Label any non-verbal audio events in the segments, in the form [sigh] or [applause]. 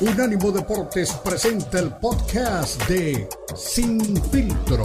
Unánimo Deportes presenta el podcast de Sin Filtro.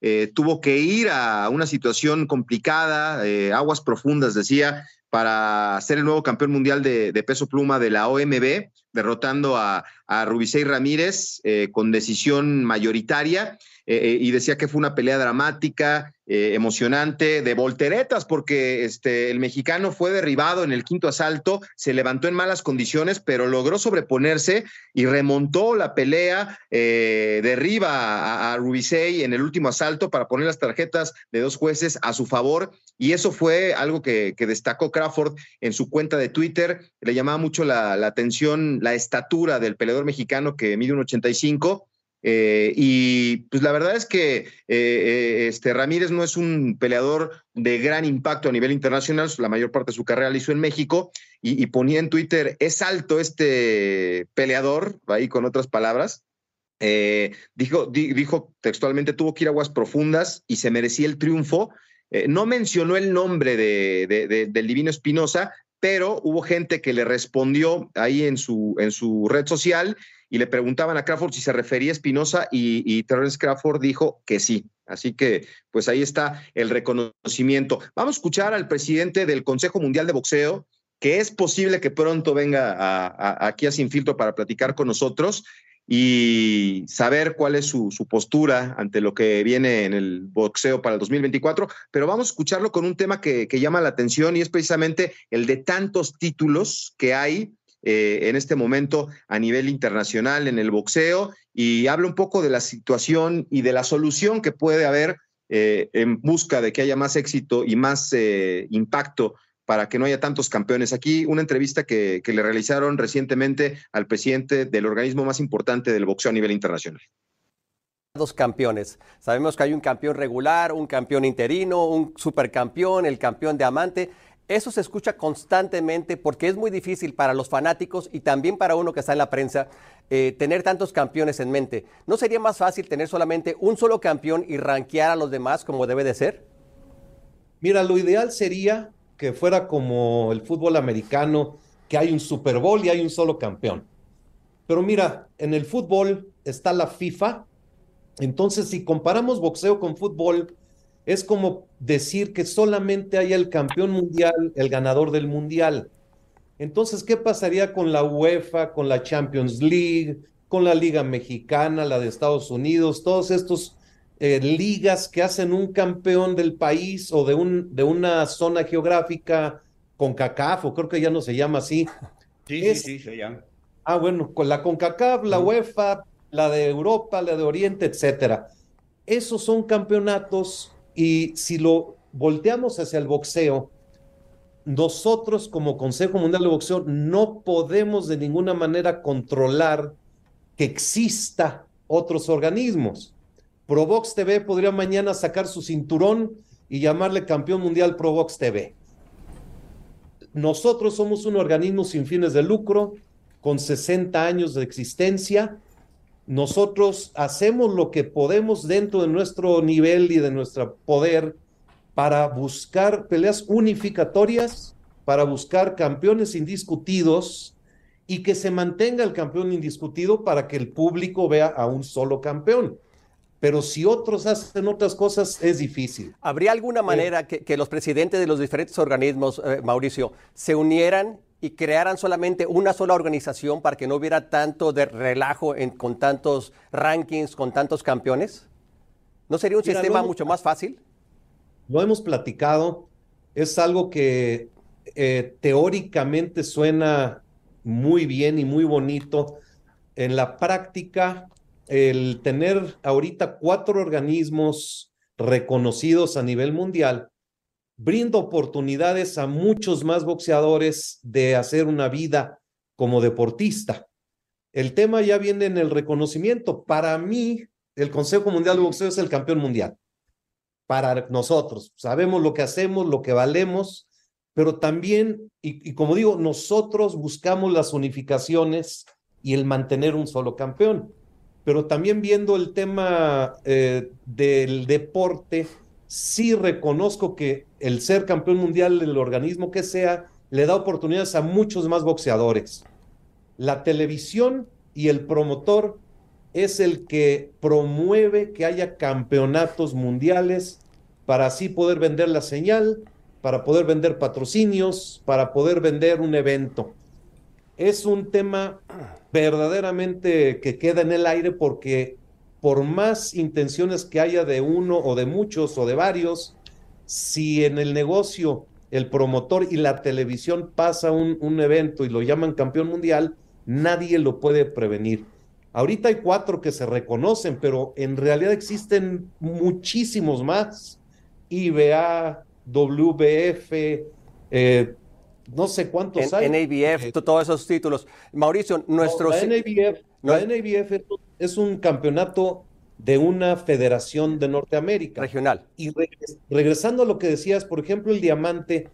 Eh, tuvo que ir a una situación complicada, eh, aguas profundas, decía, para ser el nuevo campeón mundial de, peso pluma de la OMB, derrotando a, a Ramírez eh, con decisión mayoritaria. Eh, y decía que fue una pelea dramática, eh, emocionante, de volteretas, porque este, el mexicano fue derribado en el quinto asalto, se levantó en malas condiciones, pero logró sobreponerse y remontó la pelea, eh, derriba a, a en el último asalto para poner las tarjetas de dos jueces a su favor. Y eso fue algo que, destacó Crawford en su cuenta de Twitter. Le llamaba mucho la, la atención la estatura del peleador mexicano que mide un 85 eh, y pues la verdad es que eh, eh, este Ramírez no es un peleador de gran impacto a nivel internacional, la mayor parte de su carrera la hizo en México y, ponía en Twitter, es alto este peleador, ahí con otras palabras. dijo, dijo textualmente, tuvo que ir a aguas profundas y se merecía el triunfo. no mencionó el nombre de, del Divino Espinosa, pero hubo gente que le respondió ahí en su, en su red social y le preguntaban a Crawford si se refería a Espinosa y, y Terrence Crawford dijo que sí. Así que, pues ahí está el reconocimiento. Vamos a escuchar al presidente del Consejo Mundial de Boxeo, que es posible que pronto venga aquí a Sin Filtro para platicar con nosotros y saber cuál es su, postura ante lo que viene en el boxeo para el 2024. Pero vamos a escucharlo con un tema que llama la atención y es precisamente el de tantos títulos que hay eh, en este momento a nivel internacional en el boxeo y habla un poco de la situación y de la solución que puede haber eh, en busca de que haya más éxito y más eh, impacto para que no haya tantos campeones. Aquí una entrevista que, que le realizaron recientemente al presidente del organismo más importante del boxeo a nivel internacional dos campeones. Sabemos que hay un campeón regular, un campeón interino, un supercampeón, el campeón de amante. Eso se escucha constantemente porque es muy difícil para los fanáticos y también para uno que está en la prensa eh, tener tantos campeones en mente. ¿No sería más fácil tener solamente un solo campeón y rankear a los demás como debe de ser? Mira, lo ideal sería que fuera como el fútbol americano, que hay un Super Bowl y hay un solo campeón. Pero mira, en el fútbol está la FIFA. Entonces, si comparamos boxeo con fútbol, es como decir que solamente hay el campeón mundial, el ganador del mundial. Entonces, ¿qué pasaría con la UEFA, con la Champions League, con la Liga Mexicana, la de Estados Unidos, todos estos eh, ligas que hacen un campeón del país o de, un, de una zona geográfica con CACAF, o creo que ya no se llama así? Sí, sí, sí, se llama. Ah, bueno, con la CONCACAF, la UEFA, la de Europa, la de Oriente, etcétera. Esos son campeonatos y si lo volteamos hacia el boxeo, nosotros como Consejo Mundial de Boxeo no podemos de ninguna manera controlar que exista otros organismos. Provox TV podría mañana sacar su cinturón y llamarle campeón mundial Provox TV. Nosotros somos un organismo sin fines de lucro, con 60 años de existencia, nosotros hacemos lo que podemos dentro de nuestro nivel y de nuestro poder para buscar peleas unificatorias, para buscar campeones indiscutidos y que se mantenga el campeón indiscutido para que el público vea a un solo campeón. Pero si otros hacen otras cosas, es difícil. ¿Habría alguna manera que, los presidentes de los diferentes organismos, eh, Mauricio, se unieran y crearan solamente una sola organización para que no hubiera tanto de relajo con tantos rankings, con tantos campeones? ¿No sería un sistema mucho más fácil? Lo hemos platicado, es algo que eh, teóricamente suena muy bien y muy bonito. En la práctica, el tener ahorita cuatro organismos reconocidos a nivel mundial brinda oportunidades a muchos más boxeadores de hacer una vida como deportista. El tema ya viene en el reconocimiento. Para mí, el Consejo Mundial de Boxeo es el campeón mundial. Para nosotros, sabemos lo que hacemos, lo que valemos, pero también, y, como digo, nosotros buscamos las unificaciones y el mantener un solo campeón. Pero también viendo el tema eh, del deporte, sí reconozco que el ser campeón mundial del organismo que sea le da oportunidades a muchos más boxeadores. La televisión y el promotor es el que promueve que haya campeonatos mundiales para así poder vender la señal, para poder vender patrocinios, para poder vender un evento. Es un tema verdaderamente que queda en el aire porque por más intenciones que haya de uno o de muchos o de varios, si en el negocio el promotor y la televisión pasa un, un evento y lo llaman campeón mundial, nadie lo puede prevenir. Ahorita hay cuatro que se reconocen, pero en realidad existen muchísimos más. IBA, WBF, eh, no sé cuántos hay. NABF, eh, todos esos títulos. Mauricio, nuestro... la NABF, la NABF es un campeonato de una federación de Norteamérica. Regional. Y regresando a lo que decías, por ejemplo, el diamante,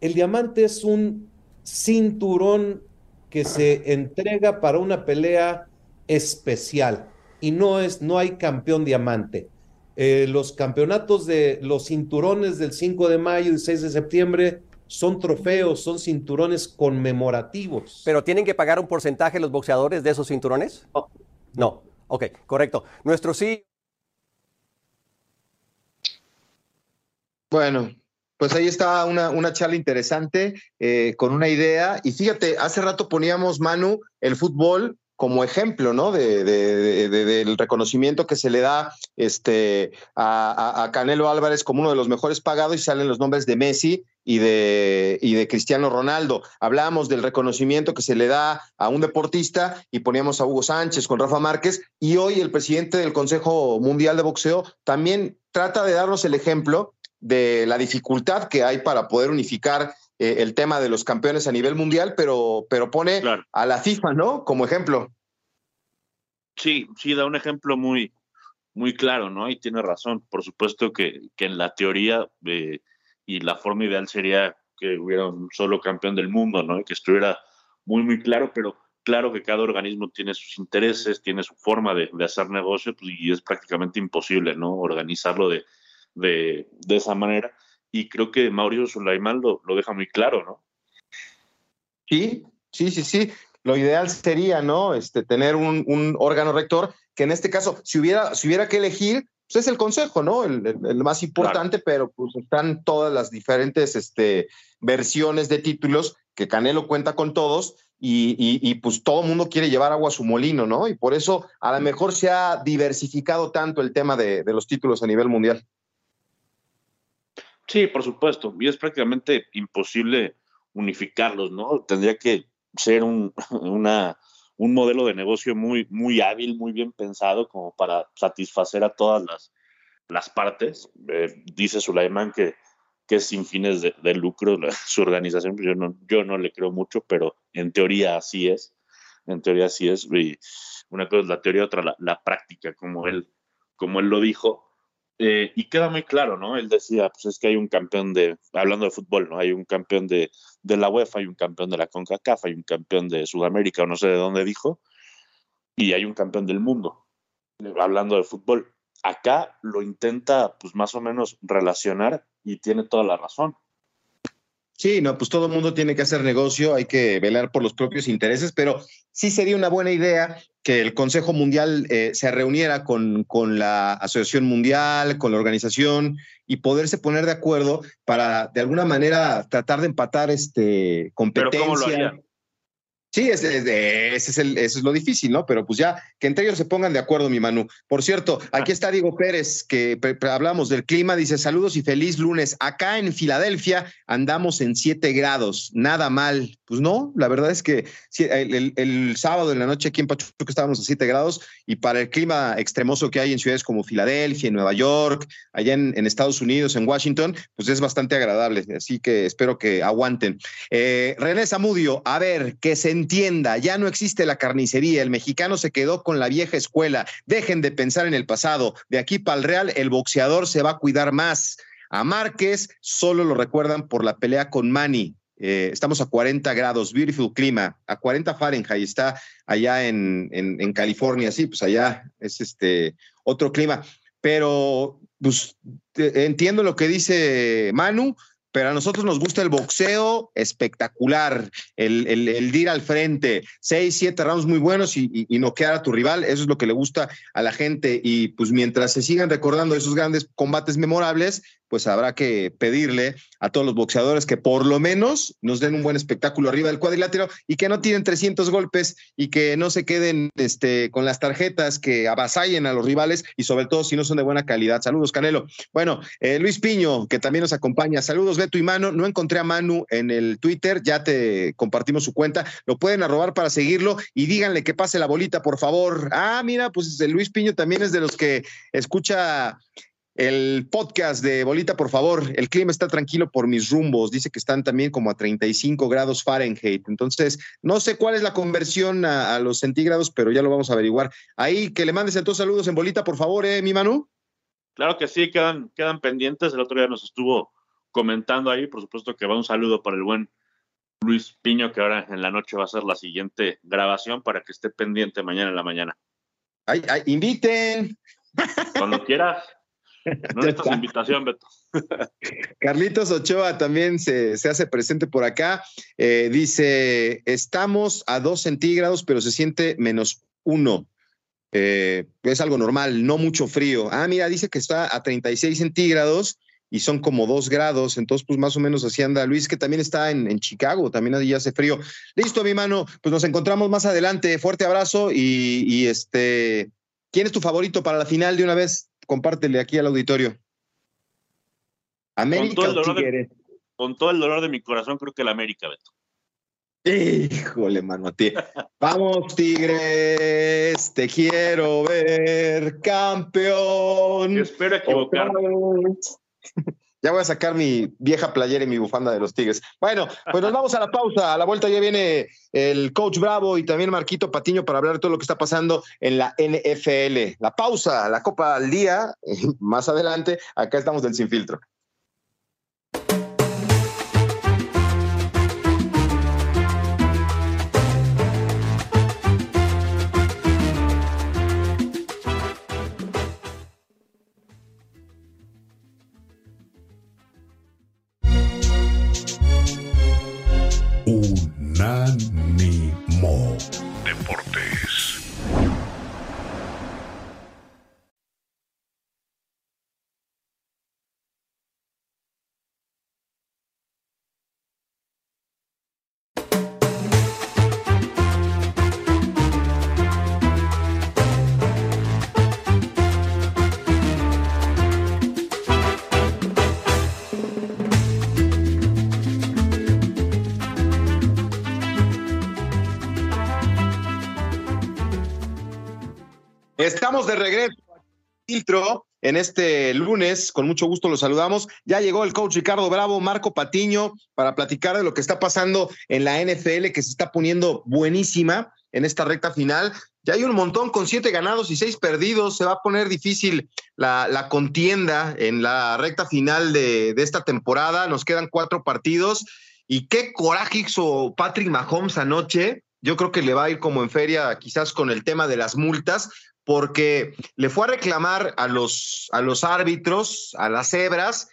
el diamante es un cinturón que se entrega para una pelea especial y no es, no hay campeón diamante. Eh, los campeonatos de los cinturones del 5 de mayo y 6 de septiembre son trofeos, son cinturones conmemorativos. ¿Pero tienen que pagar un porcentaje los boxeadores de esos cinturones? No. No. Ok, correcto. Nuestro sí. Bueno, pues ahí está una, una charla interesante eh, con una idea. Y fíjate, hace rato poníamos, Manu, el fútbol como ejemplo, ¿no? De, del reconocimiento que se le da este, a, Canelo Álvarez como uno de los mejores pagados y salen los nombres de Messi y de, y de Cristiano Ronaldo. Hablamos del reconocimiento que se le da a un deportista y poníamos a Hugo Sánchez con Rafa Márquez y hoy el presidente del Consejo Mundial de Boxeo también trata de darnos el ejemplo de la dificultad que hay para poder unificar eh, el tema de los campeones a nivel mundial, pero, pero pone a la FIFA, ¿no? Como ejemplo. Sí, sí, da un ejemplo muy, muy claro, ¿no? Y tiene razón. Por supuesto que, que en la teoría eh, y la forma ideal sería que hubiera un solo campeón del mundo, ¿no? Y que estuviera muy, muy claro, pero claro que cada organismo tiene sus intereses, tiene su forma de, hacer negocio pues, y es prácticamente imposible, ¿no? Organizarlo de, de, de esa manera y creo que Mauricio Sulaimán lo, lo deja muy claro, ¿no? Sí, sí, sí, sí. Lo ideal sería, ¿no? Este, tener un, un órgano rector que en este caso, si hubiera, si hubiera que elegir, pues es el consejo, ¿no? El, el, más importante, pero pues están todas las diferentes este, versiones de títulos que Canelo cuenta con todos y, y, y, pues todo el mundo quiere llevar agua a su molino, ¿no? Y por eso a lo mejor se ha diversificado tanto el tema de, de los títulos a nivel mundial. Sí, por supuesto. Y es prácticamente imposible unificarlos, ¿no? Tendría que ser un, [laughs] una, un modelo de negocio muy, muy hábil, muy bien pensado, como para satisfacer a todas las, las partes. Eh, dice Sulaiman que, que es sin fines de, de lucro [laughs] su organización. Yo no, yo no le creo mucho, pero en teoría así es. En teoría así es. Y una cosa es la teoría, otra la, la práctica, como él, como él lo dijo. Eh, y queda muy claro, ¿no? Él decía, pues es que hay un campeón de, hablando de fútbol, ¿no? Hay un campeón de, de la UEFA, hay un campeón de la CONCACAF, hay un campeón de Sudamérica, o no sé de dónde dijo, y hay un campeón del mundo, hablando de fútbol. Acá lo intenta, pues más o menos relacionar y tiene toda la razón. Sí, no, pues todo el mundo tiene que hacer negocio, hay que velar por los propios intereses, pero sí sería una buena idea que el Consejo Mundial eh, se reuniera con, con, la Asociación Mundial, con la organización y poderse poner de acuerdo para de alguna manera tratar de empatar este competencia. ¿Pero cómo lo Sí, ese, es eso es lo difícil, ¿no? Pero pues ya que entre ellos se pongan de acuerdo, mi Manu. Por cierto, aquí está Diego Pérez, que hablamos del clima, dice saludos y feliz lunes. Acá en Filadelfia andamos en 7 grados, nada mal. Pues no, la verdad es que el, sábado en la noche aquí en Pachuca estábamos a 7 grados y para el clima extremoso que hay en ciudades como Filadelfia, en Nueva York, allá en, en Estados Unidos, en Washington, pues es bastante agradable. Así que espero que aguanten. Eh, René Zamudio, a ver, que se entienda, ya no existe la carnicería, el mexicano se quedó con la vieja escuela, dejen de pensar en el pasado, de aquí para el Real el boxeador se va a cuidar más. A Márquez solo lo recuerdan por la pelea con Manny. Eh, estamos a 40 grados, beautiful clima, a 40 Fahrenheit, está allá en, en, California, sí, pues allá es este otro clima. Pero pues entiendo lo que dice Manu, pero a nosotros nos gusta el boxeo espectacular, el, el, ir al frente, seis, siete rounds muy buenos y, y, y, noquear a tu rival, eso es lo que le gusta a la gente. Y pues mientras se sigan recordando esos grandes combates memorables, pues habrá que pedirle a todos los boxeadores que por lo menos nos den un buen espectáculo arriba del cuadrilátero y que no tiren 300 golpes y que no se queden este, con las tarjetas que avasallen a los rivales y sobre todo si no son de buena calidad. Saludos, Canelo. Bueno, eh, Luis Piño, que también nos acompaña. Saludos, Beto y Manu. No encontré a Manu en el Twitter, ya te compartimos su cuenta. Lo pueden arrobar para seguirlo y díganle que pase la bolita, por favor. Ah, mira, pues Luis Piño también es de los que escucha el podcast de Bolita, por favor, el clima está tranquilo por mis rumbos. Dice que están también como a 35 grados Fahrenheit. Entonces, no sé cuál es la conversión a, los centígrados, pero ya lo vamos a averiguar. Ahí que le mandes entonces saludos en Bolita, por favor, ¿eh, mi Manu? Claro que sí, quedan, quedan pendientes. El otro día nos estuvo comentando ahí. Por supuesto que va un saludo para el buen Luis Piño, que ahora en la noche va a ser la siguiente grabación para que esté pendiente mañana en la mañana. Ay, ay, inviten. Cuando quieras. No necesitas invitación, Beto. [laughs] Carlitos Ochoa también se, hace presente por acá. Eh, dice: Estamos a dos centígrados, pero se siente menos uno. Eh, es algo normal, no mucho frío. Ah, mira, dice que está a 36 centígrados y son como dos grados, entonces pues más o menos así anda Luis, que también está en, en Chicago, también allí hace frío. Listo, mi mano, pues nos encontramos más adelante, fuerte abrazo y, y este, ¿quién es tu favorito para la final de una vez? Compártele aquí al auditorio. América con todo, de, con todo el dolor de mi corazón, creo que el América, Beto. Híjole, mano, tío. [laughs] Vamos, Tigres, te quiero ver campeón. espero equivocarme. [laughs] Ya voy a sacar mi vieja playera y mi bufanda de los Tigres. Bueno, pues nos vamos a la pausa. A la vuelta ya viene el coach Bravo y también Marquito Patiño para hablar de todo lo que está pasando en la NFL. La pausa, la Copa al Día, [laughs] más adelante. Acá estamos del Sin Filtro. Nada. Estamos de regreso filtro en este lunes. Con mucho gusto los saludamos. Ya llegó el coach Ricardo Bravo, Marco Patiño, para platicar de lo que está pasando en la NFL, que se está poniendo buenísima en esta recta final. Ya hay un montón con siete ganados y seis perdidos. Se va a poner difícil la, contienda en la recta final de, de esta temporada. Nos quedan cuatro partidos. Y qué coraje hizo Patrick Mahomes anoche. Yo creo que le va a ir como en feria, quizás con el tema de las multas, porque le fue a reclamar a los, a los árbitros, a las cebras,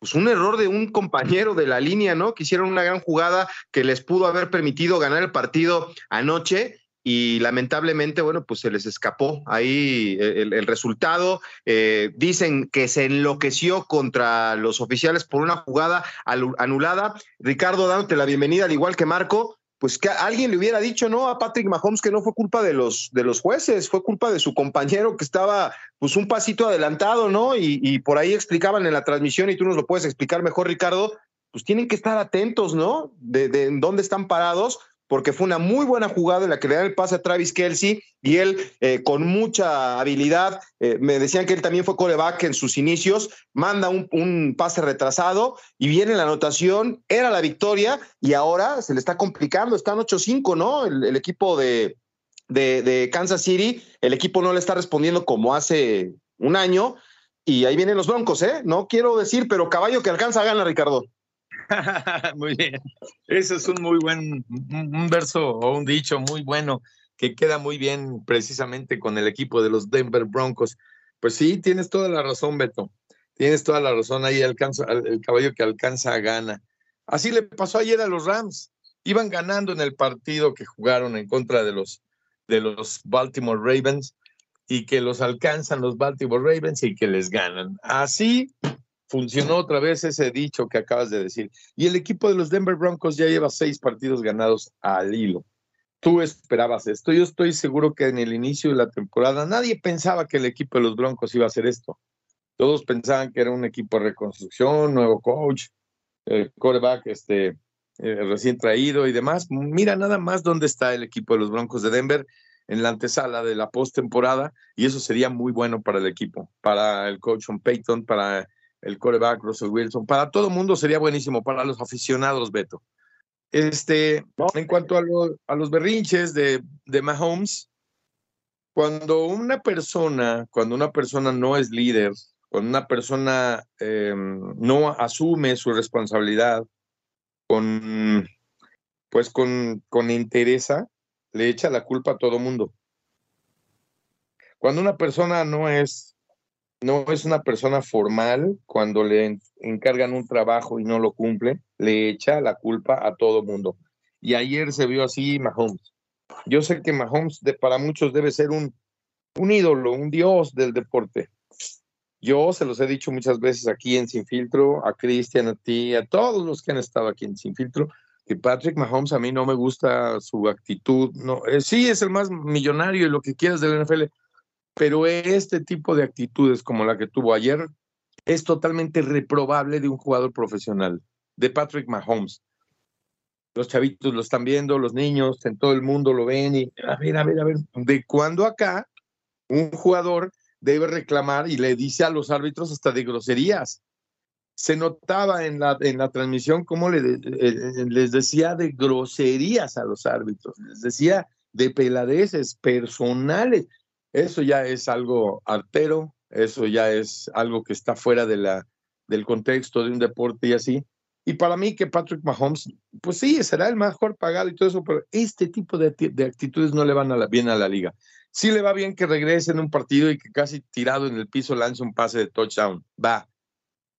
pues un error de un compañero de la línea, ¿no? Que hicieron una gran jugada que les pudo haber permitido ganar el partido anoche y lamentablemente, bueno, pues se les escapó ahí el, resultado. Eh, dicen que se enloqueció contra los oficiales por una jugada anulada. Ricardo, dándote la bienvenida, al igual que Marco, pues que alguien le hubiera dicho, ¿no? A Patrick Mahomes que no fue culpa de los, de los jueces, fue culpa de su compañero que estaba pues un pasito adelantado, ¿no? Y, por ahí explicaban en la transmisión, y tú nos lo puedes explicar mejor, Ricardo, pues tienen que estar atentos, ¿no? De, de dónde están parados, porque fue una muy buena jugada en la que le dan el pase a Travis Kelsey y él eh, con mucha habilidad, eh, me decían que él también fue coreback en sus inicios, manda un, pase retrasado y viene la anotación, era la victoria y ahora se le está complicando, están 8-5, ¿no? El, equipo de, de, de Kansas City, el equipo no le está respondiendo como hace un año y ahí vienen los Broncos, ¿eh? No quiero decir, pero caballo que alcanza gana, Ricardo. [laughs] muy bien. Ese es un muy buen, un verso o un dicho muy bueno que queda muy bien precisamente con el equipo de los Denver Broncos. Pues sí, tienes toda la razón, Beto. Tienes toda la razón, ahí alcanza, el caballo que alcanza gana. Así le pasó ayer a los Rams. Iban ganando en el partido que jugaron en contra de los, de los Baltimore Ravens y que los alcanzan los Baltimore Ravens y que les ganan. Así funcionó otra vez ese dicho que acabas de decir. Y el equipo de los Denver Broncos ya lleva seis partidos ganados al hilo. Tú esperabas esto. Yo estoy seguro que en el inicio de la temporada nadie pensaba que el equipo de los Broncos iba a hacer esto. Todos pensaban que era un equipo de reconstrucción, nuevo coach, el coreback este, eh, recién traído y demás. Mira nada más dónde está el equipo de los Broncos de Denver en la antesala de la postemporada y eso sería muy bueno para el equipo, para el coach John Payton, para el coreback Russell Wilson, para todo el mundo sería buenísimo, para los aficionados, Beto. Este, en cuanto a, a los berrinches de, de Mahomes, cuando una persona, cuando una persona no es líder, cuando una persona em, no asume su responsabilidad con, pues con, con interesa, le echa la culpa a todo mundo. Cuando una persona no es, no es una persona formal, cuando le encargan un trabajo y no lo cumple, le echa la culpa a todo mundo. Y ayer se vio así Mahomes. Yo sé que Mahomes para muchos debe ser un, un ídolo, un dios del deporte. Yo se los he dicho muchas veces aquí en Sin Filtro, a Cristian, a ti, a todos los que han estado aquí en Sin Filtro, que Patrick Mahomes a mí no me gusta su actitud. No, eh, sí es el más millonario y lo que quieras del NFL, pero este tipo de actitudes como la que tuvo ayer es totalmente reprobable de un jugador profesional, de Patrick Mahomes. Los chavitos lo están viendo, los niños en todo el mundo lo ven y a ver, a ver, a ver, ¿de cuándo acá un jugador debe reclamar y le dice a los árbitros hasta de groserías? se notaba en la, en la transmisión cómo le, eh, les decía de groserías a los árbitros, les decía de peladeces personales. Eso ya es algo artero, eso ya es algo que está fuera de la, del contexto de un deporte y así. Y para mí que Patrick Mahomes, pues sí, será el mejor pagado y todo eso, pero este tipo de, de actitudes no le van a la, bien a la liga. Sí le va bien que regrese en un partido y que casi tirado en el piso lance un pase de touchdown. Va,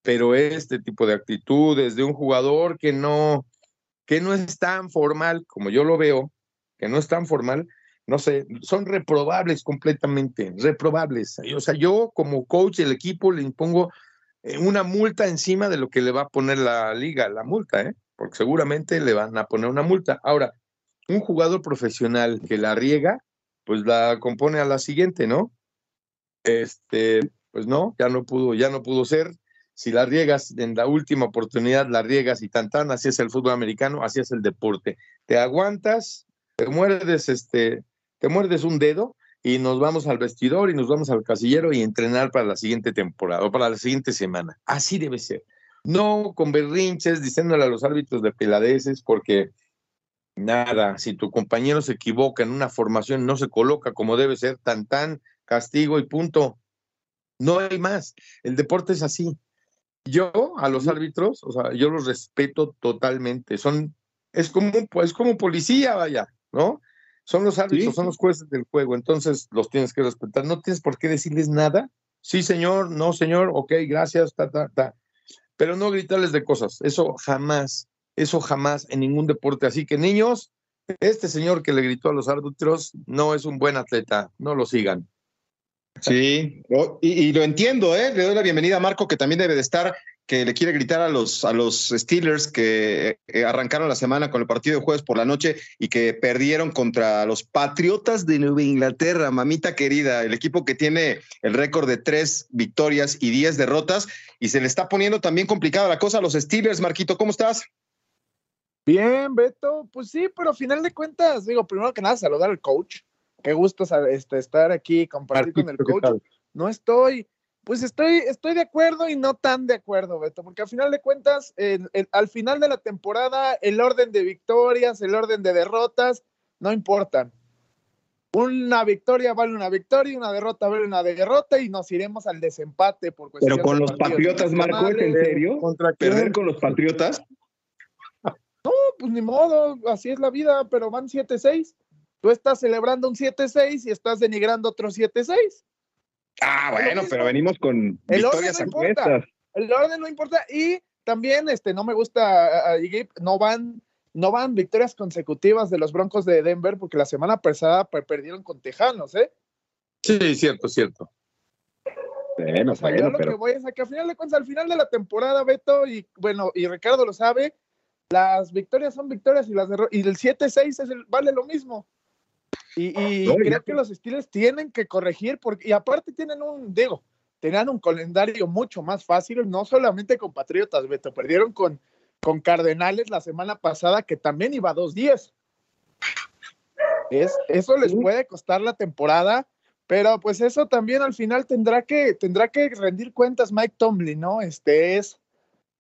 pero este tipo de actitudes de un jugador que no, que no es tan formal como yo lo veo, que no es tan formal, no sé, son reprobables completamente, reprobables. O sea, yo como coach del equipo le impongo eh, una multa encima de lo que le va a poner la liga, la multa, ¿eh? porque seguramente le van a poner una multa. Ahora, un jugador profesional que la riega, pues la compone a la siguiente, ¿no? Este, pues no, ya no pudo, ya no pudo ser si la riegas en la última oportunidad, la riegas y tan tan, así es el fútbol americano, así es el deporte. Te aguantas, te muerdes, este, te muerdes un dedo y nos vamos al vestidor y nos vamos al casillero y entrenar para la siguiente temporada o para la siguiente semana. Así debe ser. No con berrinches diciéndole a los árbitros de peladeces porque nada, si tu compañero se equivoca en una formación, no se coloca como debe ser, tan tan, castigo y punto. No hay más. El deporte es así. Yo a los árbitros, o sea, yo los respeto totalmente. Son, es como, pues, como policía, vaya, ¿no? Son los árbitros, son los jueces del juego, entonces los tienes que respetar. No tienes por qué decirles nada. Sí, señor, no, señor, ok, gracias, ta, ta, ta. Pero no gritarles de cosas. Eso jamás, eso jamás en ningún deporte. Así que, niños, este señor que le gritó a los árbitros no es un buen atleta, no lo sigan. Sí, y, lo entiendo, ¿eh? Le doy la bienvenida a Marco, que también debe de estar, que le quiere gritar a los, a los Steelers que eh, arrancaron la semana con el partido de jueves por la noche y que perdieron contra los Patriotas de Nueva Inglaterra, mamita querida, el equipo que tiene el récord de tres victorias y diez derrotas, y se le está poniendo también complicada la cosa a los Steelers. Marquito, ¿cómo estás? Bien, Beto, pues sí, pero a final de cuentas, digo, primero que nada, saludar al coach qué gusto este, estar aquí, compartir con el coach. No estoy, pues estoy, estoy de acuerdo y no tan de acuerdo, Beto, porque al final de cuentas, al final de la temporada, el orden de victorias, el orden de derrotas, no importan. Una victoria vale una victoria, una derrota vale una derrota y nos iremos al desempate por Pero con los Patriotas, Marco, ¿es en serio? ¿Contra ¿Perder con los Patriotas? No, pues ni modo, así es la vida, pero van 7-6. Tú estás celebrando un 7-6 y estás denigrando otro 7-6. Ah, bueno, pero venimos con el victorias orden no importa. El orden no importa y también este no me gusta no van no van victorias consecutivas de los Broncos de Denver porque la semana pasada perdieron con Tejanos, ¿eh? Sí, cierto, cierto. Bueno, lo que voy es a que al final de cuentas, al final de la temporada, Beto, y bueno, y Ricardo lo sabe, las victorias son victorias y las y el 7-6 vale lo mismo. Y, creo que los Steelers tienen que corregir, porque, y aparte tienen un, digo, tenían un calendario mucho más fácil, no solamente con Patriotas, Beto, perdieron con, con Cardenales la semana pasada, que también iba a dos días. Es, eso les puede costar la temporada pero pues eso también al final tendrá que, tendrá que rendir cuentas Mike Tomlin, ¿no? Este es,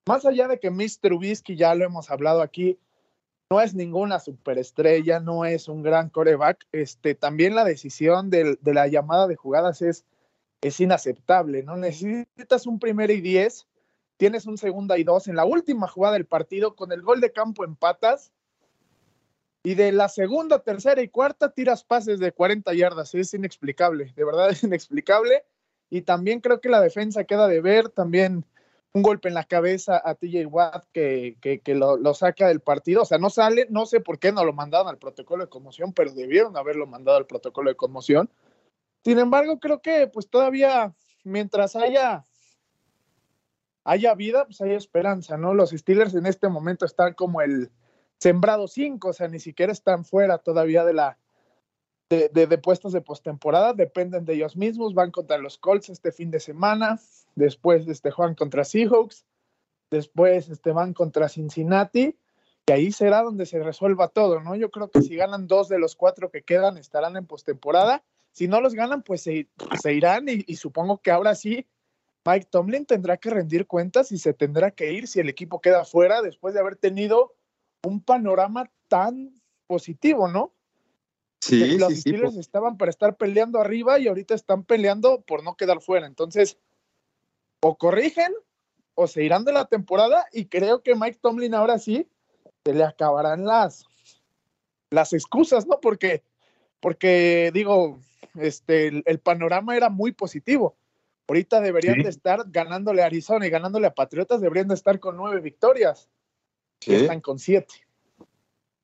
más allá de que Mr. Trubisky, ya lo hemos hablado aquí, no es ninguna superestrella, no es un gran coreback, este, también la decisión de, la llamada de jugadas es, es inaceptable, ¿no? Necesitas un primero y diez, tienes un segunda y dos en la última jugada del partido, con el gol de campo en patas, y de la segunda, tercera y cuarta tiras pases de 40 yardas. Es inexplicable, de verdad es inexplicable. Y también creo que la defensa queda de ver. También un golpe en la cabeza a TJ Watt que, que, lo, saca del partido. O sea, no sale, no sé por qué no lo mandaron al protocolo de conmoción, pero debieron haberlo mandado al protocolo de conmoción. Sin embargo, creo que pues todavía, mientras haya, haya vida, pues hay esperanza, ¿no? Los Steelers en este momento están como el, sembrado cinco, o sea, ni siquiera están fuera todavía de la de, de, puestos de postemporada, dependen de ellos mismos, van contra los Colts este fin de semana, después este, juegan contra Seahawks, después este, van contra Cincinnati, y ahí será donde se resuelva todo, ¿no? Yo creo que si ganan dos de los cuatro que quedan, estarán en postemporada, si no los ganan, pues se, se irán, y, y supongo que ahora sí, Mike Tomlin tendrá que rendir cuentas y se tendrá que ir si el equipo queda fuera después de haber tenido un panorama tan positivo, ¿no? Sí, los sí, Steelers estaban para estar peleando arriba y ahorita están peleando por no quedar fuera. Entonces, o corrigen o se irán de la temporada y creo que Mike Tomlin ahora sí se le acabarán las, las excusas, ¿no? Porque, porque digo, este, el, panorama era muy positivo. Ahorita deberían de estar ganándole a Arizona y ganándole a Patriotas, deberían de estar con nueve victorias están con siete.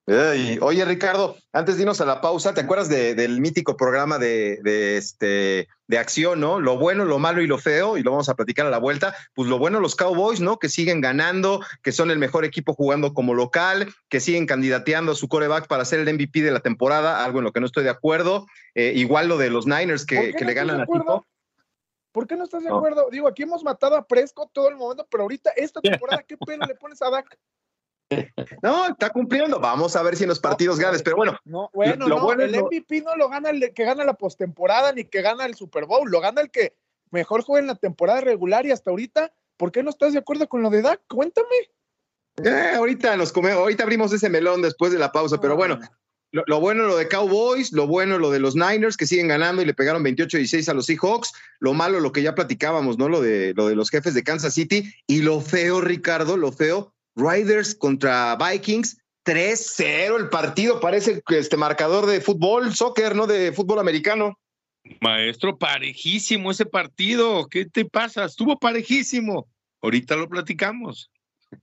Oye, Ricardo, antes de irnos a la pausa, ¿te acuerdas del mítico programa de, este, de acción, ¿no? Lo bueno, lo malo y lo feo, y lo vamos a platicar a la vuelta. Pues lo bueno, los Cowboys, ¿no? Que siguen ganando, que son el mejor equipo jugando como local, que siguen candidateando a su coreback para ser el MVP de la temporada, algo en lo que no estoy de acuerdo. Eh, igual lo de los Niners que, le ganan a Tipo. ¿Por qué no estás de acuerdo? Digo, aquí hemos matado a Prescott todo el momento, pero ahorita, esta [laughs] temporada, ¿qué pelo le pones a Dak? No, está cumpliendo. Vamos a ver si en los partidos ganes. Pero bueno, no, bueno, lo, bueno el MVP no lo gana el que gana la postemporada ni que gana el Super Bowl, lo gana el que mejor juega en la temporada regular y hasta ahorita. ¿Por qué no estás de acuerdo con lo de Dak? Cuéntame. Eh, ahorita nos come, ahorita abrimos ese melón después de la pausa, pero bueno, ah. lo, bueno lo de Cowboys, lo bueno lo de los Niners que siguen ganando y le pegaron 28-16 a los Seahawks, lo malo lo que ya platicábamos, ¿no? Lo de lo de los jefes de Kansas City y lo feo, Ricardo, lo feo Riders contra Vikings, 3-0 el partido, parece que este marcador de fútbol, soccer, no de fútbol americano. Maestro, parejísimo ese partido, ¿qué te pasa? Estuvo parejísimo. Ahorita lo platicamos.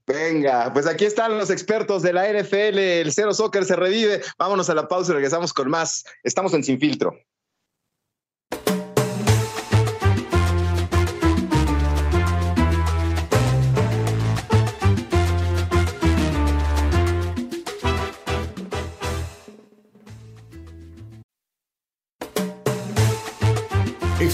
Venga, pues aquí están los expertos de la NFL, el Cero Soccer se revive. Vámonos a la pausa y regresamos con más. Estamos en Sin Filtro.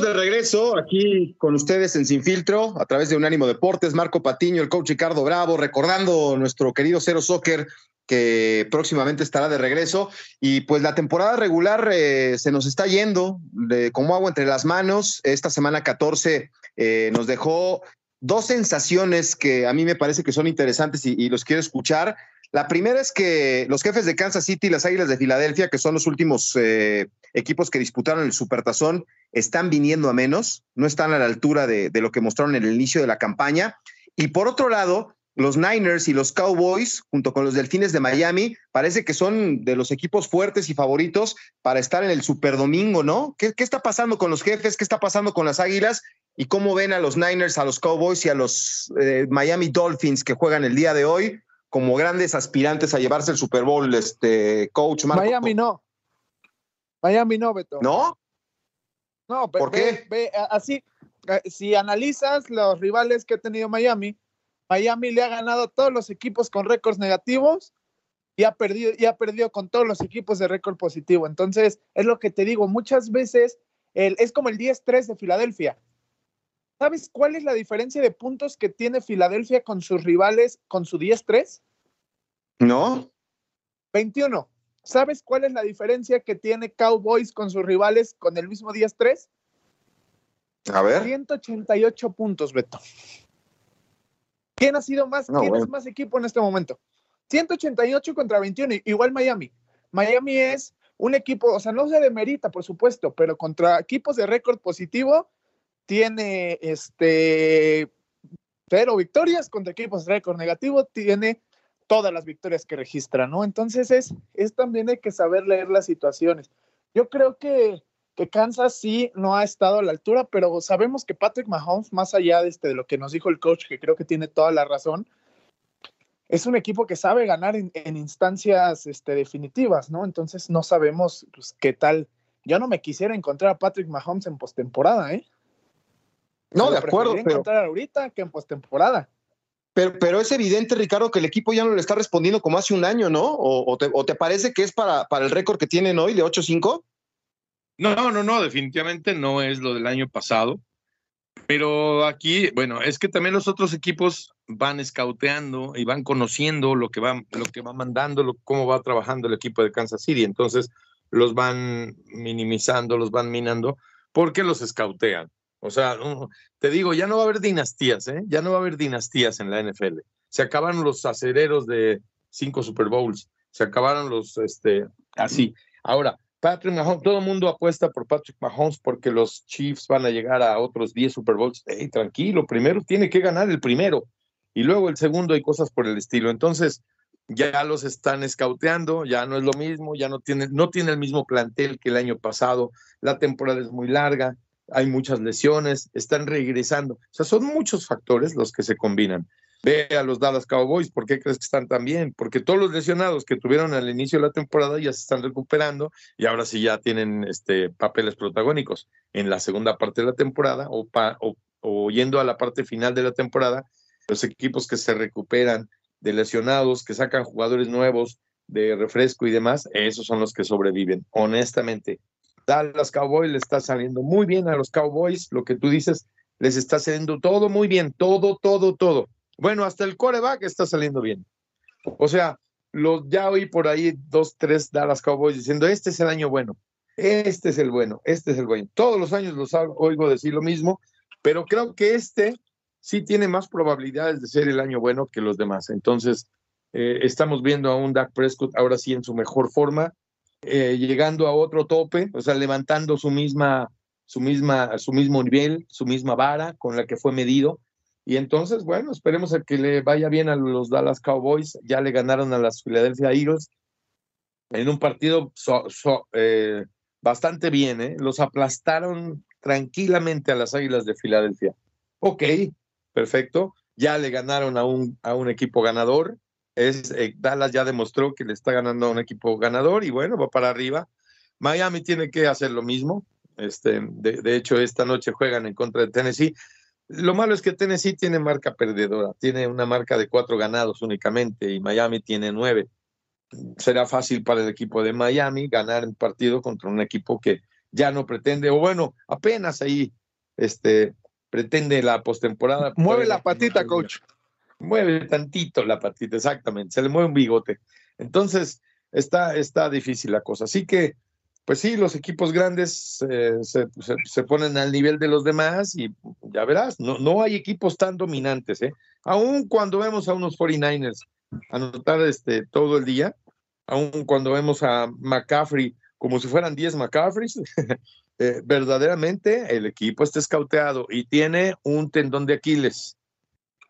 De regreso aquí con ustedes en Sin Filtro a través de Unánimo Deportes, Marco Patiño, el coach Ricardo Bravo, recordando nuestro querido Cero Soccer que próximamente estará de regreso. Y pues la temporada regular eh, se nos está yendo de, como agua entre las manos. Esta semana 14 eh, nos dejó dos sensaciones que a mí me parece que son interesantes y, los quiero escuchar. La primera es que los jefes de Kansas City y las Águilas de Filadelfia, que son los últimos eh, equipos que disputaron el Supertazón, están viniendo a menos, no están a la altura de, lo que mostraron en el inicio de la campaña. Y por otro lado, los Niners y los Cowboys, junto con los Delfines de Miami, parece que son de los equipos fuertes y favoritos para estar en el Super Domingo, ¿no? ¿Qué, está pasando con los jefes? ¿Qué está pasando con las Águilas? ¿Y cómo ven a los Niners, a los Cowboys y a los eh, Miami Dolphins que juegan el día de hoy como grandes aspirantes a llevarse el Super Bowl, este coach Miami no. Miami no, Beto. ¿No? No, ¿por qué? así, eh, si analizas los rivales que ha tenido Miami, Miami le ha ganado a todos los equipos con récords negativos y ha perdido, y ha perdido con todos los equipos de récord positivo. Entonces, es lo que te digo, muchas veces el, es como el 10-3 de Filadelfia. ¿Sabes cuál es la diferencia de puntos que tiene Filadelfia con sus rivales con su 10-3? No. 21. ¿Sabes cuál es la diferencia que tiene Cowboys con sus rivales con el mismo 10-3? A ver. 188 puntos, Beto. ¿Quién ha sido más, quién es más equipo en este momento? 188 contra 21, igual Miami. Miami es un equipo, o sea, no se demerita, por supuesto, pero contra equipos de récord positivo tiene este cero victorias, contra equipos récord negativo tiene todas las victorias que registra, ¿no? Entonces es, es también hay que saber leer las situaciones. Yo creo que que Kansas sí no ha estado a la altura, pero sabemos que Patrick Mahomes, más allá de, este, de lo que nos dijo el coach, que creo que tiene toda la razón, es un equipo que sabe ganar en, instancias este, definitivas, ¿no? Entonces no sabemos pues, qué tal. Yo no me quisiera encontrar a Patrick Mahomes en postemporada, ¿eh? No, de acuerdo. Pero... encontrar ahorita que en postemporada. Pero, pero es evidente, Ricardo, que el equipo ya no le está respondiendo como hace un año, ¿no? ¿O, te, o te, parece que es para, para el récord que tienen hoy de 8-5? No, no, no, definitivamente no es lo del año pasado. Pero aquí, bueno, es que también los otros equipos van escauteando y van conociendo lo que va, lo que va mandando, lo, cómo va trabajando el equipo de Kansas City. Entonces los van minimizando, los van minando, porque los escautean. O sea, te digo, ya no va a haber dinastías, ¿eh? Ya no va a haber dinastías en la NFL. Se acabaron los acereros de cinco Super Bowls, se acabaron los, este, así. Ahora, Patrick Mahomes, todo el mundo apuesta por Patrick Mahomes porque los Chiefs van a llegar a otros 10 Super Bowls. Hey, tranquilo, primero tiene que ganar el primero y luego el segundo y cosas por el estilo. Entonces, ya los están escauteando, ya no es lo mismo, ya no tiene, no tiene el mismo plantel que el año pasado, la temporada es muy larga, hay muchas lesiones, están regresando. O sea, son muchos factores los que se combinan. Ve a los Dallas Cowboys, ¿por qué crees que están tan bien? Porque todos los lesionados que tuvieron al inicio de la temporada ya se están recuperando y ahora sí ya tienen este, papeles protagónicos en la segunda parte de la temporada o, o, yendo a la parte final de la temporada. Los equipos que se recuperan de lesionados, que sacan jugadores nuevos de refresco y demás, esos son los que sobreviven. Honestamente, Dallas Cowboys le está saliendo muy bien a los Cowboys, lo que tú dices, les está saliendo todo muy bien, todo, todo, todo bueno, hasta el coreback está saliendo bien. O sea, los, ya oí por ahí dos, tres Dallas Cowboys diciendo, este es el año bueno, este es el bueno, este es el bueno. Todos los años los oigo decir lo mismo, pero creo que este sí tiene más probabilidades de ser el año bueno que los demás. Entonces, eh, estamos viendo a un Dak Prescott ahora sí en su mejor forma, eh, llegando a otro tope, o sea, levantando su misma, su misma, su mismo nivel, su misma vara con la que fue medido. Y entonces, bueno, esperemos a que le vaya bien a los Dallas Cowboys. Ya le ganaron a las Philadelphia Eagles en un partido eh, bastante bien, ¿eh? Los aplastaron tranquilamente a las Águilas de Filadelfia. Ok, perfecto. Ya le ganaron a un, a un equipo ganador. Es, eh, Dallas ya demostró que le está ganando a un equipo ganador y bueno, va para arriba. Miami tiene que hacer lo mismo. Este, de, de hecho, esta noche juegan en contra de Tennessee. Lo malo es que Tennessee tiene marca perdedora, tiene una marca de cuatro ganados únicamente y Miami tiene nueve. Será fácil para el equipo de Miami ganar un partido contra un equipo que ya no pretende, o bueno, apenas ahí este, pretende la postemporada. Mueve la patita, coach. Mueve tantito la patita, exactamente, se le mueve un bigote. Entonces, está, está difícil la cosa. Así que, pues sí, los equipos grandes eh, se, se, ponen al nivel de los demás y ya verás, no, no hay equipos tan dominantes, ¿eh? Aún cuando vemos a unos 49ers anotar este, todo el día, aún cuando vemos a McCaffrey como si fueran 10 McCaffreys, [laughs] eh, verdaderamente el equipo está escauteado y tiene un tendón de Aquiles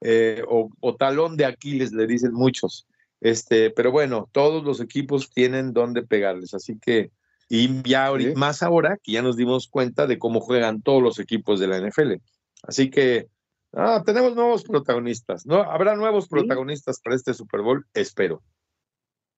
eh, o, talón de Aquiles, le dicen muchos. Este, pero bueno, todos los equipos tienen donde pegarles, así que, y ya más ahora que ya nos dimos cuenta de cómo juegan todos los equipos de la NFL. Así que ah, tenemos nuevos protagonistas, ¿no? Habrá nuevos protagonistas para este Super Bowl, espero.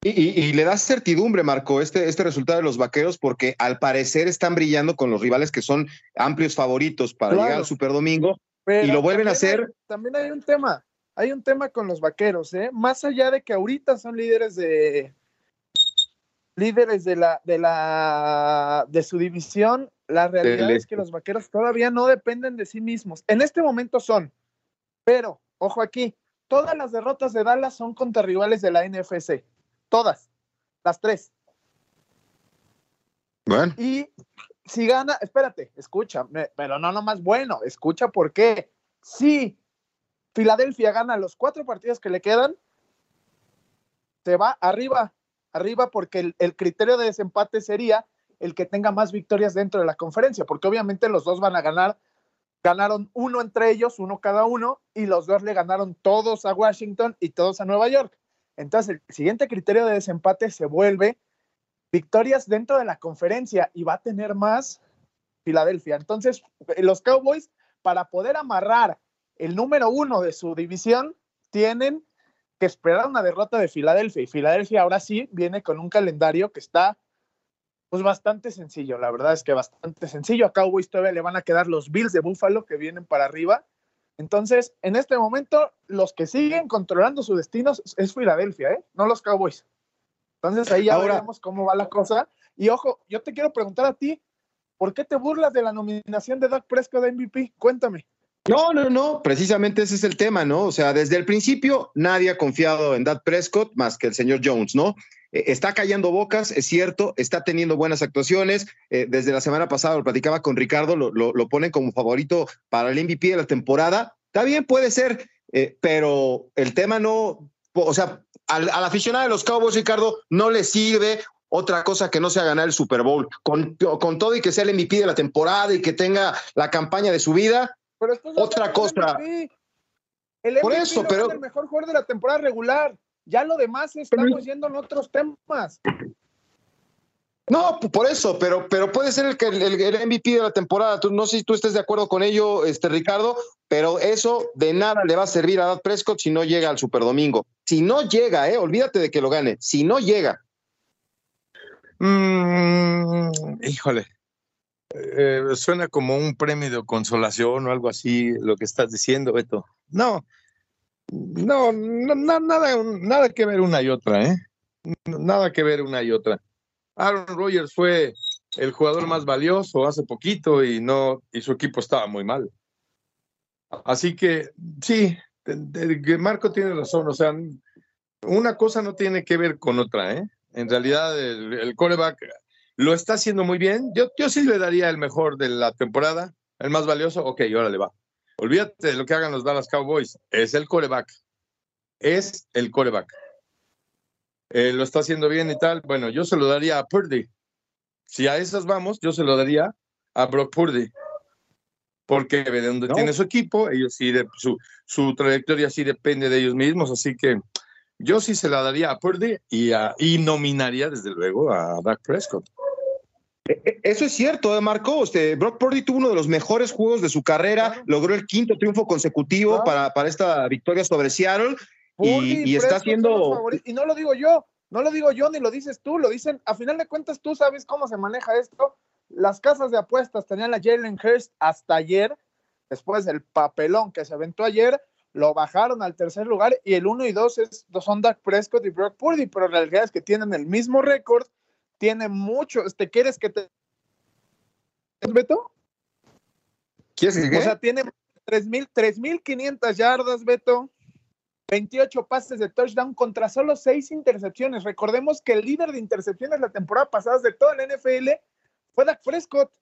Y, le da certidumbre, Marco, este, este resultado de los vaqueros, porque al parecer están brillando con los rivales que son amplios favoritos para llegar al Super Domingo y lo vuelven a hacer. también hay un tema, hay un tema con los vaqueros, ¿eh? Más allá de que ahorita son líderes de líderes de la de la de su división, la realidad es que los vaqueros todavía no dependen de sí mismos. En este momento son, pero ojo aquí, todas las derrotas de Dallas son contra rivales de la NFC. Todas, las tres. Bueno. Y si gana, espérate, escucha, pero no nomás bueno, escucha por qué. Si Filadelfia gana los cuatro partidos que le quedan, se va arriba, arriba porque el, el, criterio de desempate sería el que tenga más victorias dentro de la conferencia, porque obviamente los dos van a ganar, ganaron uno entre ellos, uno cada uno, y los dos le ganaron todos a Washington y todos a Nueva York. Entonces, el siguiente criterio de desempate se vuelve victorias dentro de la conferencia y va a tener más Filadelfia. Entonces, los Cowboys, para poder amarrar el número uno de su división, tienen que esperar una derrota de Filadelfia. Y Filadelfia ahora sí viene con un calendario que está pues bastante sencillo. La verdad es que bastante sencillo. A Cowboys todavía le van a quedar los Bills de Buffalo que vienen para arriba entonces, en este momento, los que siguen controlando su destino es Filadelfia, ¿eh? no los Cowboys. Entonces ahí ya veremos cómo va la cosa. Y ojo, yo te quiero preguntar a ti, ¿por qué te burlas de la nominación de Doug Prescott de MVP? Cuéntame. No, no, no, precisamente ese es el tema, ¿no? O sea, desde el principio nadie ha confiado en Doug Prescott más que el señor Jones, ¿no? Eh, está callando bocas, es cierto, está teniendo buenas actuaciones. Eh, desde la semana pasada lo platicaba con Ricardo, lo, lo, ponen como favorito para el MVP de la temporada. Está bien, puede ser, eh, pero el tema no, o sea, al, aficionado de los Cowboys, Ricardo, no le sirve otra cosa que no sea ganar el Super Bowl. Con, con todo y que sea el MVP de la temporada y que tenga la campaña de su vida, otra cosa. El Por eso, pero. Es el mejor jugador de la temporada regular. Ya lo demás estamos yendo en otros temas. No, por eso, pero, pero puede ser el, que el, MVP de la temporada. Tú, no sé si tú estés de acuerdo con ello, este Ricardo, pero eso de nada le va a servir a Dad Prescott si no llega al Super Domingo. Si no llega, eh, olvídate de que lo gane. Si no llega. Mm, híjole, eh, suena como un premio de consolación o algo así lo que estás diciendo, Beto. No, no, nada, nada que ver una y otra, ¿eh? Nada que ver una y otra. Aaron Rodgers fue el jugador más valioso hace poquito y no y su equipo estaba muy mal. Así que sí, Marco tiene razón, o sea, una cosa no tiene que ver con otra, ¿eh? En realidad el, el coreback lo está haciendo muy bien. Yo, yo sí le daría el mejor de la temporada, el más valioso. Ok, ahora le va. Olvídate de lo que hagan los Dallas Cowboys. Es el coreback. Es el coreback. Eh, lo está haciendo bien y tal. Bueno, yo se lo daría a Purdy. Si a esas vamos, yo se lo daría a Brock Purdy. Porque de donde tiene su equipo, ellos sí, de, su, su trayectoria sí depende de ellos mismos. Así que yo sí se la daría a Purdy y, a, y nominaría, desde luego, a Dak Prescott. E, e, eso es cierto, ¿eh, Marco. Usted, Brock Purdy tuvo uno de los mejores juegos de su carrera, logró el quinto triunfo consecutivo para, para esta victoria sobre Seattle y, está haciendo. Y no lo digo yo, no lo digo yo ni lo dices tú, lo dicen. A final de cuentas, tú sabes cómo se maneja esto. Las casas de apuestas tenían a Jalen Hurst hasta ayer, después del papelón que se aventó ayer, lo bajaron al tercer lugar y el 1 y 2 es, son Dak Prescott y Brock Purdy, pero la realidad es que tienen el mismo récord tiene mucho. Este, ¿Quieres que te. Beto? ¿Quieres que O sea, tiene 3.500 yardas, Beto. 28 pases de touchdown contra solo 6 intercepciones. Recordemos que el líder de intercepciones la temporada pasada de toda la NFL fue Dak Prescott.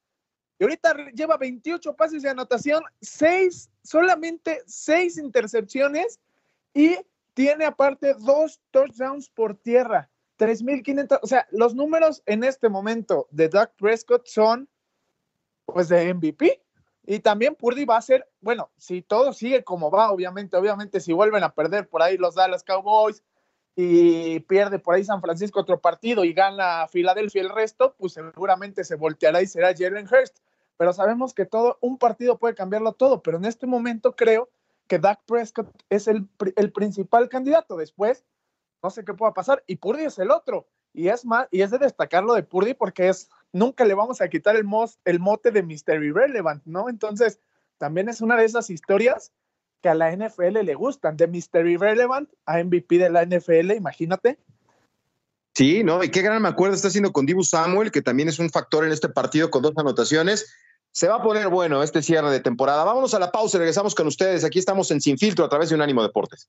Y ahorita lleva 28 pases de anotación, 6, solamente 6 intercepciones y tiene aparte dos touchdowns por tierra. 3.500, o sea, los números en este momento de Dak Prescott son pues de MVP. Y también Purdy va a ser, bueno, si todo sigue como va, obviamente, obviamente si vuelven a perder por ahí los Dallas Cowboys y pierde por ahí San Francisco otro partido y gana Filadelfia el resto, pues seguramente se volteará y será Jalen Hurst. Pero sabemos que todo, un partido puede cambiarlo todo, pero en este momento creo que Dak Prescott es el, el principal candidato. Después, no sé qué pueda pasar, y Purdy es el otro. Y es más, y es de destacarlo de Purdy porque es nunca le vamos a quitar el, el mote de Mr. Irrelevant, ¿no? Entonces, también es una de esas historias que a la NFL le gustan, de Mr. Irrelevant a MVP de la NFL, imagínate. Sí, ¿no? Y qué gran me acuerdo está haciendo con Dibu Samuel, que también es un factor en este partido con dos anotaciones. Se va a poner bueno este cierre de temporada. Vámonos a la pausa y regresamos con ustedes. Aquí estamos en Sin Filtro a través de Unánimo Deportes.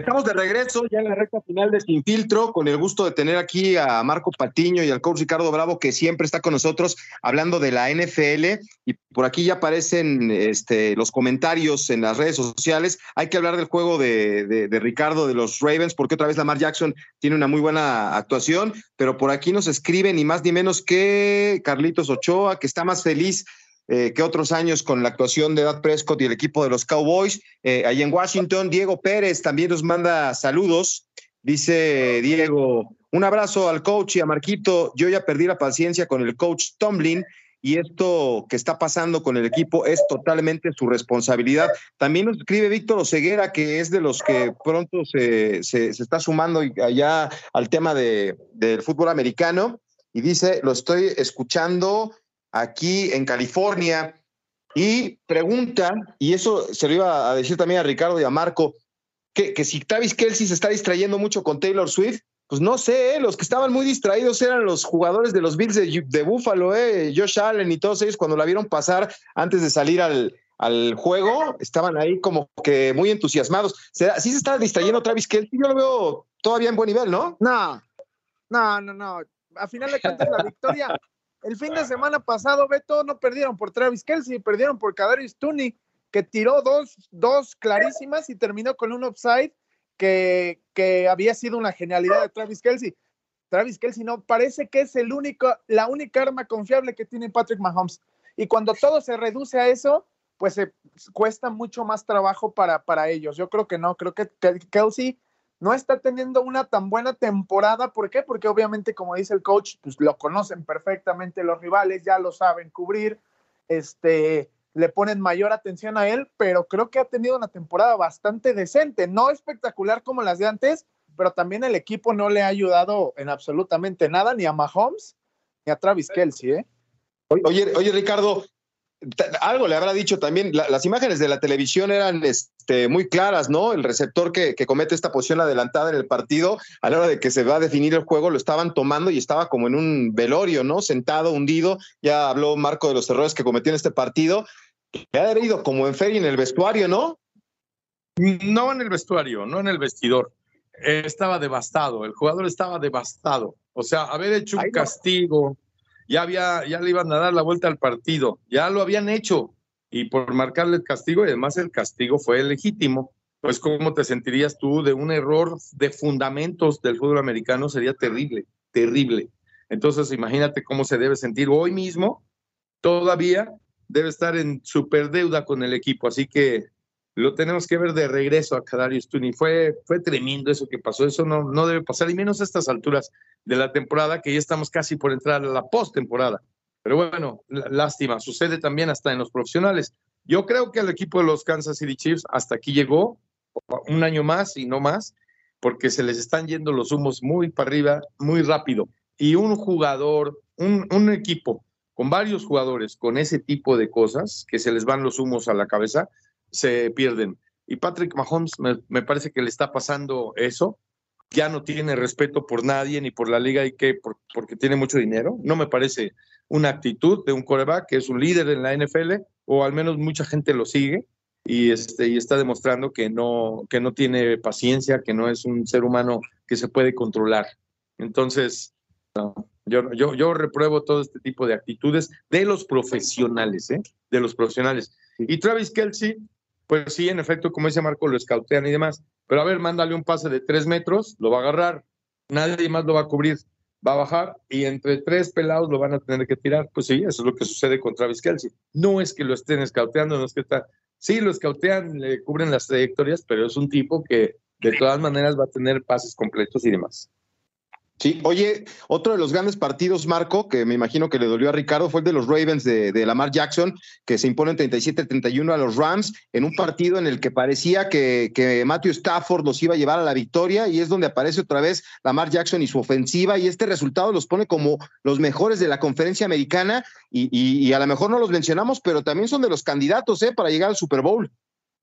Estamos de regreso ya en la recta final de Sin Filtro, con el gusto de tener aquí a Marco Patiño y al coach Ricardo Bravo, que siempre está con nosotros hablando de la NFL. Y por aquí ya aparecen este, los comentarios en las redes sociales. Hay que hablar del juego de, Ricardo de los Ravens, porque otra vez Lamar Jackson tiene una muy buena actuación. Pero por aquí nos escriben, ni más ni menos que Carlitos Ochoa, que está más feliz eh, que otros años con la actuación de Dad Prescott y el equipo de los Cowboys. Eh, ahí en Washington, Diego Pérez también nos manda saludos. Dice Diego, un abrazo al coach y a Marquito. Yo ya perdí la paciencia con el coach Tomlin y esto que está pasando con el equipo es totalmente su responsabilidad. También nos escribe Víctor Oseguera, que es de los que pronto se, se, está sumando allá al tema de, del fútbol americano y dice, lo estoy escuchando aquí en California y pregunta, y eso se lo iba a decir también a Ricardo y a Marco, que, que si Travis Kelsey se está distrayendo mucho con Taylor Swift, pues no sé, ¿eh? los que estaban muy distraídos eran los jugadores de los Bills de, de Buffalo, ¿eh? Josh Allen y todos ellos cuando la vieron pasar antes de salir al, al juego, estaban ahí como que muy entusiasmados. ¿Será, ¿Sí se está distrayendo Travis Kelsey? Yo lo veo todavía en buen nivel, ¿no? No, no, no, no. A final de cuentas, la victoria, el fin de semana pasado, Beto, no perdieron por Travis Kelsey, perdieron por Kadarius Tooney, que tiró dos, dos clarísimas y terminó con un upside que, que había sido una genialidad de Travis Kelsey. Travis Kelsey no parece que es el único, la única arma confiable que tiene Patrick Mahomes. Y cuando todo se reduce a eso, pues se cuesta mucho más trabajo para, para ellos. Yo creo que no, creo que Kelsey no está teniendo una tan buena temporada. ¿Por qué? Porque obviamente, como dice el coach, pues lo conocen perfectamente los rivales, ya lo saben cubrir, este, le ponen mayor atención a él, pero creo que ha tenido una temporada bastante decente, no espectacular como las de antes, pero también el equipo no le ha ayudado en absolutamente nada, ni a Mahomes ni a Travis Kelsey, ¿eh? Oye, oye, Ricardo, algo le habrá dicho también, las imágenes de la televisión eran este, muy claras, ¿no? El receptor que, comete esta posición adelantada en el partido, a la hora de que se va a definir el juego, lo estaban tomando y estaba como en un velorio, ¿no? Sentado, hundido. Ya habló Marco de los errores que cometió en este partido. Que ha ido como en feria en el vestuario, ¿no? No en el vestuario, no en el vestidor. estaba devastado, el jugador estaba devastado. O sea, haber hecho un castigo ya había, ya le iban a dar la vuelta al partido, ya lo habían hecho, y por marcarle el castigo, y además el castigo fue legítimo. Pues, ¿cómo te sentirías tú de un error de fundamentos del fútbol americano? Sería terrible, terrible. Entonces, imagínate cómo se debe sentir hoy mismo. Todavía debe estar en super deuda con el equipo, así que lo tenemos que ver de regreso a Kadarius Tuni. Fue, fue tremendo eso que pasó, eso no, no debe pasar, y menos a estas alturas de la temporada, que ya estamos casi por entrar a la postemporada. Pero bueno, lástima, sucede también hasta en los profesionales. Yo creo que el equipo de los Kansas City Chiefs hasta aquí llegó, un año más y no más, porque se les están yendo los humos muy para arriba, muy rápido. Y un jugador, un, un equipo con varios jugadores con ese tipo de cosas, que se les van los humos a la cabeza, se pierden. Y Patrick Mahomes me, parece que le está pasando eso. Ya no tiene respeto por nadie ni por la liga y que porque tiene mucho dinero. No me parece una actitud de un coreback que es un líder en la NFL o al menos mucha gente lo sigue y, este, y está demostrando que no, que no tiene paciencia, que no es un ser humano que se puede controlar. Entonces, yo, yo, yo repruebo todo este tipo de actitudes de los profesionales, ¿eh? de los profesionales. Y Travis Kelsey, pues sí, en efecto, como dice Marco, lo escautean y demás. Pero a ver, mándale un pase de tres metros, lo va a agarrar, nadie más lo va a cubrir, va a bajar y entre tres pelados lo van a tener que tirar. Pues sí, eso es lo que sucede con Travis Kelsey. No es que lo estén escauteando, no es que está. Sí, lo escautean, le cubren las trayectorias, pero es un tipo que de todas maneras va a tener pases completos y demás. Sí, oye, otro de los grandes partidos, Marco, que me imagino que le dolió a Ricardo, fue el de los Ravens de, Lamar Jackson, que se imponen 37-31 a los Rams en un partido en el que parecía que, que, Matthew Stafford los iba a llevar a la victoria y es donde aparece otra vez Lamar Jackson y su ofensiva y este resultado los pone como los mejores de la conferencia americana y, y a lo mejor no los mencionamos, pero también son de los candidatos ¿eh? para llegar al Super Bowl.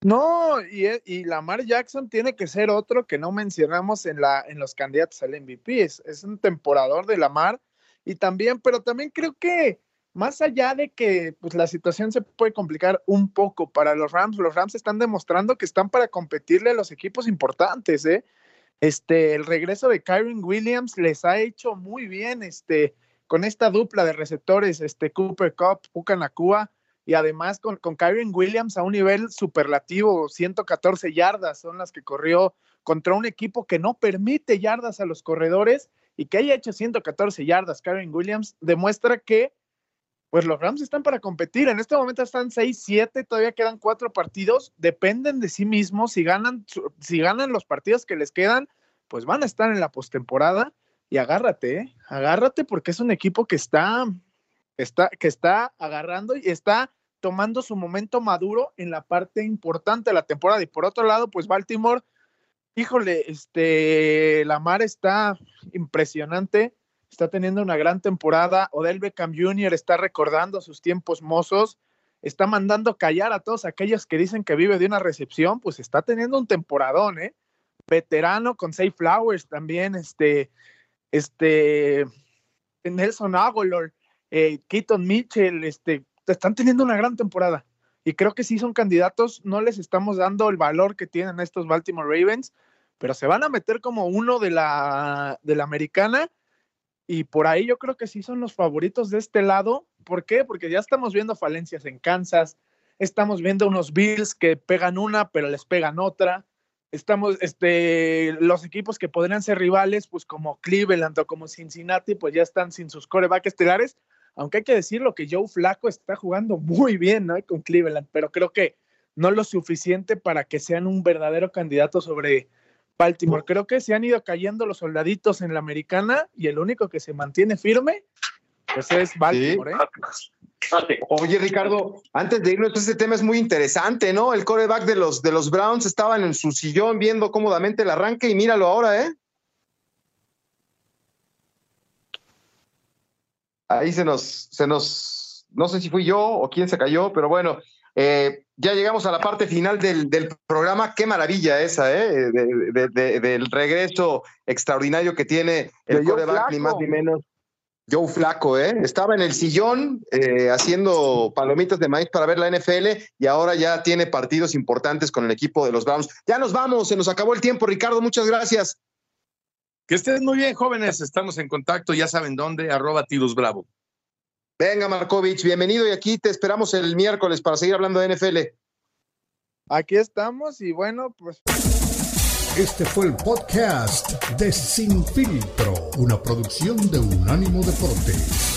No, y, e, y, Lamar Jackson tiene que ser otro que no mencionamos en, la, en los candidatos al MVP. Es, es un temporador de Lamar. Y también, pero también creo que más allá de que pues, la situación se puede complicar un poco para los Rams, los Rams están demostrando que están para competirle a los equipos importantes. ¿eh? Este, el regreso de Kyron Williams les ha hecho muy bien este, con esta dupla de receptores, este, Cooper Cup, Puka y además con, con Kyron Williams a un nivel superlativo, 114 yardas son las que corrió contra un equipo que no permite yardas a los corredores y que haya hecho 114 yardas Kyron Williams demuestra que pues los Rams están para competir. En este momento están 6-7, todavía quedan cuatro partidos, dependen de sí mismos. Si ganan, si ganan los partidos que les quedan, pues van a estar en la postemporada. Y agárrate, ¿eh? agárrate porque es un equipo que está, está, que está agarrando y está tomando su momento maduro en la parte importante de la temporada. Y por otro lado, pues Baltimore, híjole, este, la mar está impresionante, está teniendo una gran temporada. Odell Beckham Jr. está recordando sus tiempos mozos, está mandando callar a todos aquellos que dicen que vive de una recepción, pues está teniendo un temporadón, ¿eh? Veterano con Safe Flowers también, este, este, Nelson Aguilar, eh, Keaton Mitchell, este, están teniendo una gran temporada. Y creo que sí son candidatos, no les estamos dando el valor que tienen estos Baltimore Ravens, pero se van a meter como uno de la, de la americana. Y por ahí yo creo que sí son los favoritos de este lado. ¿Por qué? Porque ya estamos viendo falencias en Kansas, estamos viendo unos Bills que pegan una, pero les pegan otra. Estamos, este, los equipos que podrían ser rivales, pues como Cleveland o como Cincinnati, pues ya están sin sus coreback estelares aunque hay que decirlo que Joe Flaco está jugando muy bien ¿no? con Cleveland, pero creo que no lo suficiente para que sean un verdadero candidato sobre Baltimore. Creo que se han ido cayendo los soldaditos en la americana y el único que se mantiene firme pues es Baltimore. ¿eh? Oye, Ricardo, antes de irnos, este tema es muy interesante, ¿no? El coreback de los, de los Browns estaban en su sillón viendo cómodamente el arranque y míralo ahora, ¿eh? Ahí se nos, se nos, no sé si fui yo o quién se cayó, pero bueno, eh, ya llegamos a la parte final del, programa. Qué maravilla esa, ¿eh? del regreso extraordinario que tiene el coreback, ni más ni menos. Joe Flaco, ¿eh? Estaba en el sillón eh, haciendo palomitas de maíz para ver la NFL y ahora ya tiene partidos importantes con el equipo de los Browns. Ya nos vamos, se nos acabó el tiempo, Ricardo. Muchas gracias. Que estén muy bien, jóvenes. Estamos en contacto, ya saben dónde, arroba Tidus Bravo. Venga, Markovich, bienvenido y aquí te esperamos el miércoles para seguir hablando de NFL. Aquí estamos y bueno, pues. Este fue el podcast de Sin Filtro, una producción de Unánimo Deportes.